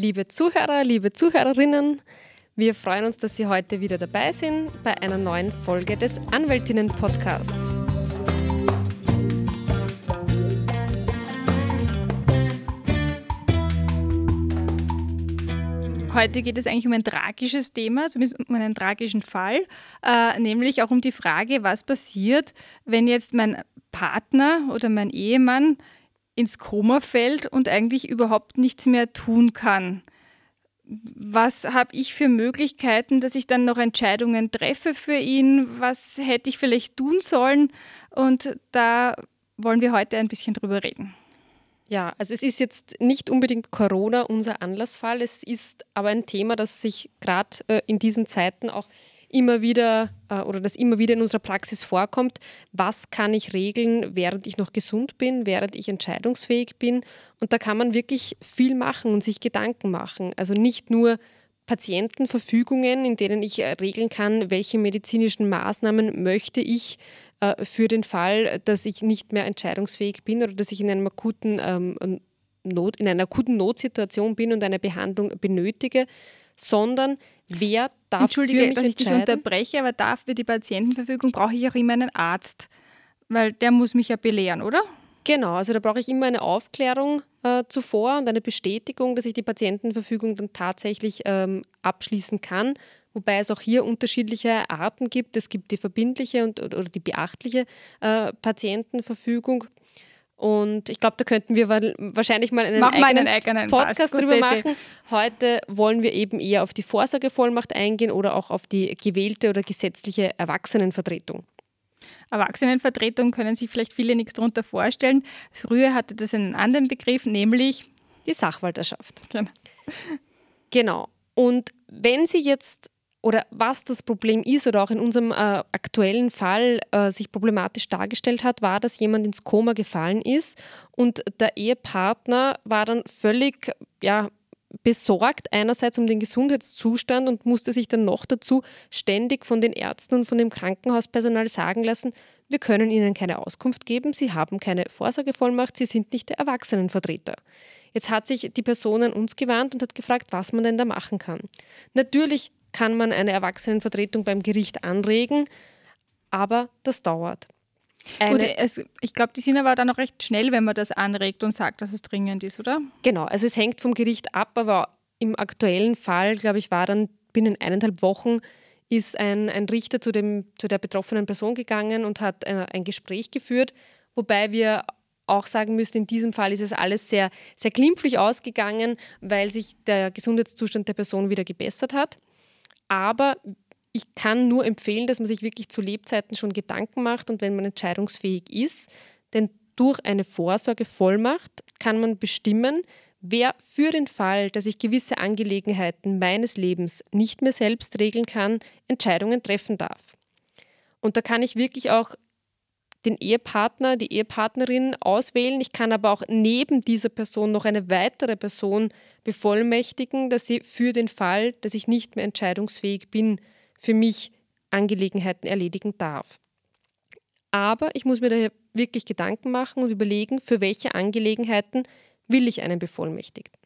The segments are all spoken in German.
Liebe Zuhörer, liebe Zuhörerinnen, wir freuen uns, dass Sie heute wieder dabei sind bei einer neuen Folge des Anwältinnen-Podcasts. Heute geht es eigentlich um ein tragisches Thema, zumindest um einen tragischen Fall, äh, nämlich auch um die Frage, was passiert, wenn jetzt mein Partner oder mein Ehemann ins Koma fällt und eigentlich überhaupt nichts mehr tun kann. Was habe ich für Möglichkeiten, dass ich dann noch Entscheidungen treffe für ihn? Was hätte ich vielleicht tun sollen? Und da wollen wir heute ein bisschen drüber reden. Ja, also es ist jetzt nicht unbedingt Corona unser Anlassfall, es ist aber ein Thema, das sich gerade äh, in diesen Zeiten auch immer wieder äh, oder das immer wieder in unserer Praxis vorkommt. Was kann ich regeln, während ich noch gesund bin, während ich entscheidungsfähig bin? Und da kann man wirklich viel machen und sich Gedanken machen. Also nicht nur Patientenverfügungen, in denen ich äh, regeln kann, welche medizinischen Maßnahmen möchte ich äh, für den Fall, dass ich nicht mehr entscheidungsfähig bin oder dass ich in, einem akuten, ähm, Not, in einer akuten Notsituation bin und eine Behandlung benötige, sondern wer darf Entschuldige, für mich dass ich dich unterbreche, aber dafür die Patientenverfügung brauche ich auch immer einen Arzt, weil der muss mich ja belehren, oder? Genau, also da brauche ich immer eine Aufklärung äh, zuvor und eine Bestätigung, dass ich die Patientenverfügung dann tatsächlich ähm, abschließen kann wobei es auch hier unterschiedliche Arten gibt. Es gibt die verbindliche und, oder die beachtliche äh, Patientenverfügung. Und ich glaube, da könnten wir wahrscheinlich mal einen, eigenen, einen eigenen, Podcast drüber machen. Heute wollen wir eben eher auf die Vorsorgevollmacht eingehen oder auch auf die gewählte oder gesetzliche Erwachsenenvertretung. Erwachsenenvertretung können sich vielleicht viele nichts darunter vorstellen. Früher hatte das einen anderen Begriff, nämlich die Sachwalterschaft. Genau. genau. Und wenn Sie jetzt oder was das Problem ist oder auch in unserem äh, aktuellen Fall äh, sich problematisch dargestellt hat, war, dass jemand ins Koma gefallen ist und der Ehepartner war dann völlig ja, besorgt einerseits um den Gesundheitszustand und musste sich dann noch dazu ständig von den Ärzten und von dem Krankenhauspersonal sagen lassen, wir können Ihnen keine Auskunft geben, Sie haben keine Vorsorgevollmacht, Sie sind nicht der Erwachsenenvertreter. Jetzt hat sich die Person an uns gewandt und hat gefragt, was man denn da machen kann. Natürlich kann man eine Erwachsenenvertretung beim Gericht anregen, aber das dauert. Gut, es, ich glaube, die sind aber dann auch recht schnell, wenn man das anregt und sagt, dass es dringend ist, oder? Genau, also es hängt vom Gericht ab, aber im aktuellen Fall, glaube ich, war dann binnen eineinhalb Wochen ist ein, ein Richter zu, dem, zu der betroffenen Person gegangen und hat ein, äh, ein Gespräch geführt, wobei wir auch sagen müssen, in diesem Fall ist es alles sehr, sehr glimpflich ausgegangen, weil sich der Gesundheitszustand der Person wieder gebessert hat. Aber ich kann nur empfehlen, dass man sich wirklich zu Lebzeiten schon Gedanken macht und wenn man entscheidungsfähig ist, denn durch eine Vorsorgevollmacht kann man bestimmen, wer für den Fall, dass ich gewisse Angelegenheiten meines Lebens nicht mehr selbst regeln kann, Entscheidungen treffen darf. Und da kann ich wirklich auch den Ehepartner, die Ehepartnerin auswählen. Ich kann aber auch neben dieser Person noch eine weitere Person bevollmächtigen, dass sie für den Fall, dass ich nicht mehr entscheidungsfähig bin, für mich Angelegenheiten erledigen darf. Aber ich muss mir daher wirklich Gedanken machen und überlegen, für welche Angelegenheiten will ich einen Bevollmächtigten.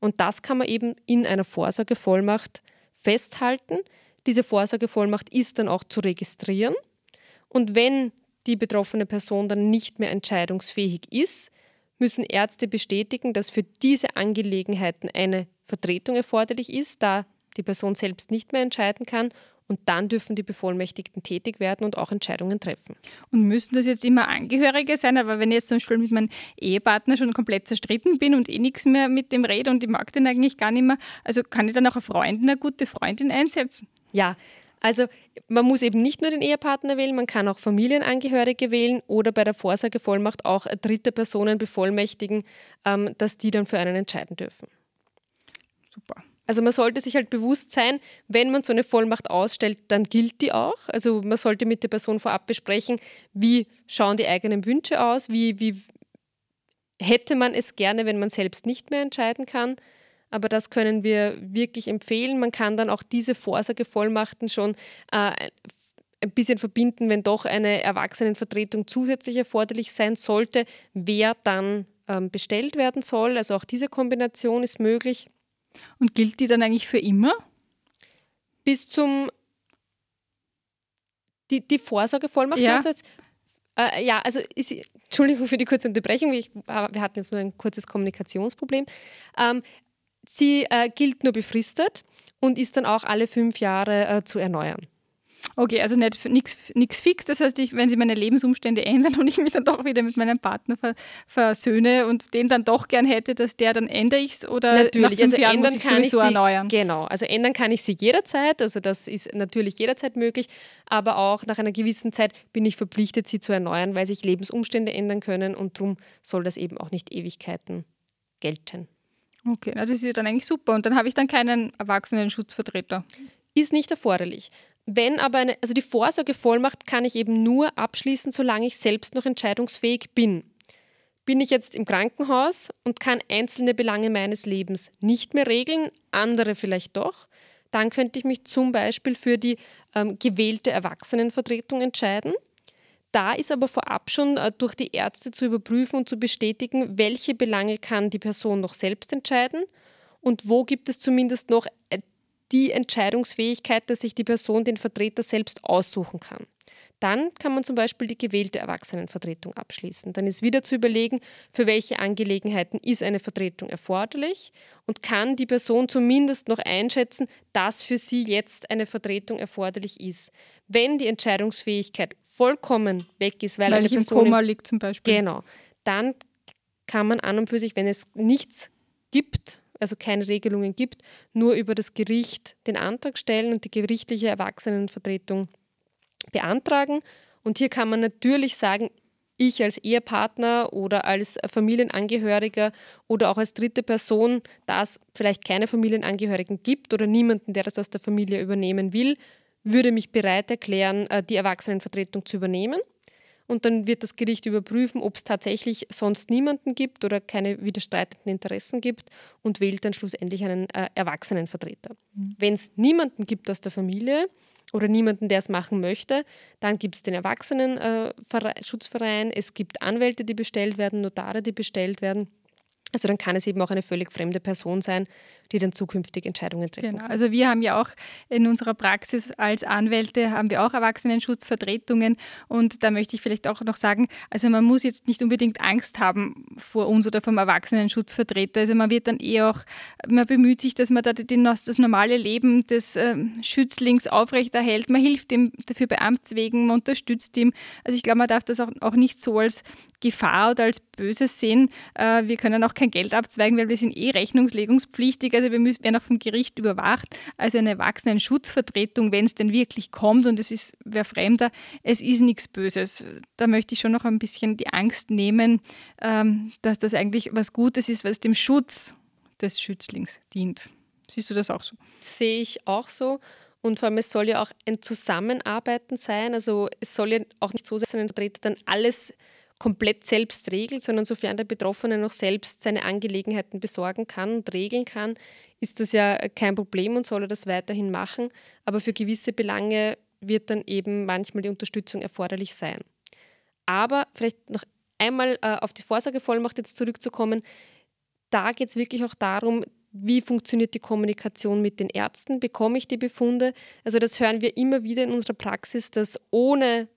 Und das kann man eben in einer Vorsorgevollmacht festhalten. Diese Vorsorgevollmacht ist dann auch zu registrieren. Und wenn die betroffene Person dann nicht mehr entscheidungsfähig ist, müssen Ärzte bestätigen, dass für diese Angelegenheiten eine Vertretung erforderlich ist, da die Person selbst nicht mehr entscheiden kann. Und dann dürfen die Bevollmächtigten tätig werden und auch Entscheidungen treffen. Und müssen das jetzt immer Angehörige sein? Aber wenn ich jetzt zum Beispiel mit meinem Ehepartner schon komplett zerstritten bin und eh nichts mehr mit dem rede und ich mag den eigentlich gar nicht mehr, also kann ich dann auch eine Freundin, eine gute Freundin einsetzen? Ja, also man muss eben nicht nur den Ehepartner wählen, man kann auch Familienangehörige wählen oder bei der Vorsorgevollmacht auch dritte Personen bevollmächtigen, ähm, dass die dann für einen entscheiden dürfen. Super. Also man sollte sich halt bewusst sein, wenn man so eine Vollmacht ausstellt, dann gilt die auch. Also man sollte mit der Person vorab besprechen, wie schauen die eigenen Wünsche aus, wie, wie hätte man es gerne, wenn man selbst nicht mehr entscheiden kann. Aber das können wir wirklich empfehlen. Man kann dann auch diese Vorsorgevollmachten schon äh, ein bisschen verbinden, wenn doch eine Erwachsenenvertretung zusätzlich erforderlich sein sollte, wer dann ähm, bestellt werden soll. Also auch diese Kombination ist möglich. Und gilt die dann eigentlich für immer? Bis zum die, die Vorsorgevollmacht Ja. jetzt? Äh, ja, also ist, Entschuldigung für die kurze Unterbrechung, ich, wir hatten jetzt nur ein kurzes Kommunikationsproblem. Ähm, sie äh, gilt nur befristet und ist dann auch alle fünf Jahre äh, zu erneuern. Okay, also nichts fix. Das heißt, ich, wenn sich meine Lebensumstände ändern und ich mich dann doch wieder mit meinem Partner ver, versöhne und den dann doch gern hätte, dass der, dann ändere ich es oder nach Natürlich, fünf also Jahren muss ändern ich kann ich sie, erneuern. genau, also ändern kann ich sie jederzeit, also das ist natürlich jederzeit möglich, aber auch nach einer gewissen Zeit bin ich verpflichtet, sie zu erneuern, weil sich Lebensumstände ändern können und darum soll das eben auch nicht Ewigkeiten gelten. Okay, na, das ist ja dann eigentlich super. Und dann habe ich dann keinen Erwachsenen-Schutzvertreter. Ist nicht erforderlich. Wenn aber eine, also die Vorsorgevollmacht kann ich eben nur abschließen, solange ich selbst noch entscheidungsfähig bin. Bin ich jetzt im Krankenhaus und kann einzelne Belange meines Lebens nicht mehr regeln, andere vielleicht doch, dann könnte ich mich zum Beispiel für die ähm, gewählte Erwachsenenvertretung entscheiden. Da ist aber vorab schon äh, durch die Ärzte zu überprüfen und zu bestätigen, welche Belange kann die Person noch selbst entscheiden und wo gibt es zumindest noch äh, die Entscheidungsfähigkeit, dass sich die Person den Vertreter selbst aussuchen kann. Dann kann man zum Beispiel die gewählte Erwachsenenvertretung abschließen. Dann ist wieder zu überlegen, für welche Angelegenheiten ist eine Vertretung erforderlich und kann die Person zumindest noch einschätzen, dass für sie jetzt eine Vertretung erforderlich ist. Wenn die Entscheidungsfähigkeit vollkommen weg ist, weil, Weil eine ich im Person Koma liegt zum Beispiel. Genau. Dann kann man an und für sich, wenn es nichts gibt, also keine Regelungen gibt, nur über das Gericht den Antrag stellen und die gerichtliche Erwachsenenvertretung beantragen. Und hier kann man natürlich sagen, ich als Ehepartner oder als Familienangehöriger oder auch als dritte Person, da es vielleicht keine Familienangehörigen gibt oder niemanden, der das aus der Familie übernehmen will, würde mich bereit erklären, äh, die Erwachsenenvertretung zu übernehmen. Und dann wird das Gericht überprüfen, ob es tatsächlich sonst niemanden gibt oder keine widerstreitenden Interessen gibt und wählt dann schlussendlich einen äh, Erwachsenenvertreter. Wenn es niemanden gibt aus der Familie oder niemanden, der es machen möchte, dann gibt es den Erwachsenenschutzverein, es gibt Anwälte, die bestellt werden, Notare, die bestellt werden. Also dann kann es eben auch eine völlig fremde Person sein, die dann zukünftig Entscheidungen treffen Genau. kann. Also wir haben ja auch in unserer Praxis als Anwälte haben wir auch Erwachsenenschutzvertretungen und da möchte ich vielleicht auch noch sagen, also man muss jetzt nicht unbedingt Angst haben vor uns oder vom Erwachsenenschutzvertreter. Also man wird dann eh auch, man bemüht sich, dass man da den, das normale Leben des ähm, Schützlings aufrechterhält. Man hilft ihm dafür bei Amtswegen, man unterstützt ihm. Also ich glaube, man darf das auch, auch nicht so als Gefahr oder als Böses sehen. Äh, wir können auch kein Geld abzweigen, weil wir sind eh rechnungslegungspflichtig. Also wir müssen, werden auch vom Gericht überwacht. Also eine Erwachsenen-Schutzvertretung, wenn es denn wirklich kommt und es ist wer Fremder, es ist nichts Böses. Da möchte ich schon noch ein bisschen die Angst nehmen, ähm, dass das eigentlich was Gutes ist, was dem Schutz des Schützlings dient. Siehst du das auch so? sehe ich auch so. Und vor allem, es soll ja auch ein Zusammenarbeiten sein. Also es soll ja auch nicht so sein, dass ein Vertreter dann alles komplett selbst regelt, sondern sofern der Betroffene noch selbst seine Angelegenheiten besorgen kann und regeln kann, ist das ja kein Problem und soll er das weiterhin machen. Aber für gewisse Belange wird dann eben manchmal die Unterstützung erforderlich sein. Aber vielleicht noch einmal äh, auf die Vorsorgevollmacht jetzt zurückzukommen, da geht es wirklich auch darum, wie funktioniert die Kommunikation mit den Ärzten? Bekomme ich die Befunde? Also das hören wir immer wieder in unserer Praxis, dass ohne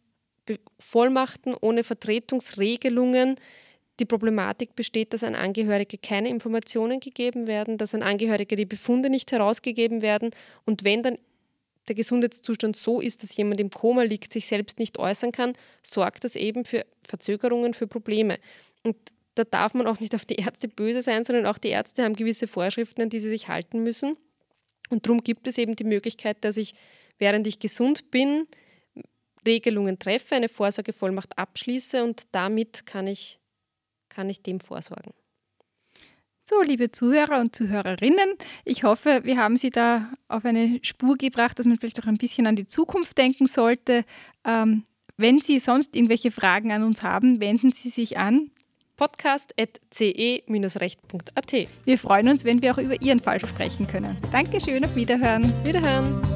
Vollmachten, ohne Vertretungsregelungen die Problematik besteht, dass an Angehörige keine Informationen gegeben werden, dass an Angehörige die Befunde nicht herausgegeben werden und wenn dann der Gesundheitszustand so ist, dass jemand im Koma liegt, sich selbst nicht äußern kann, sorgt das eben für Verzögerungen, für Probleme. Und da darf man auch nicht auf die Ärzte böse sein, sondern auch die Ärzte haben gewisse Vorschriften, an die sie sich halten müssen. Und darum gibt es eben die Möglichkeit, dass ich, während ich gesund bin, Regelungen treffe, eine Vorsorgevollmacht abschließe und damit kann ich, kann ich dem vorsorgen. So, liebe Zuhörer und Zuhörerinnen, ich hoffe, wir haben Sie da auf eine Spur gebracht, dass man vielleicht auch ein bisschen an die Zukunft denken sollte. Ähm, wenn Sie sonst irgendwelche Fragen an uns haben, wenden Sie sich an podcast.ce-recht.at. Wir freuen uns, wenn wir auch über Ihren Fall sprechen können. Dankeschön, auf Wiederhören. Wiederhören!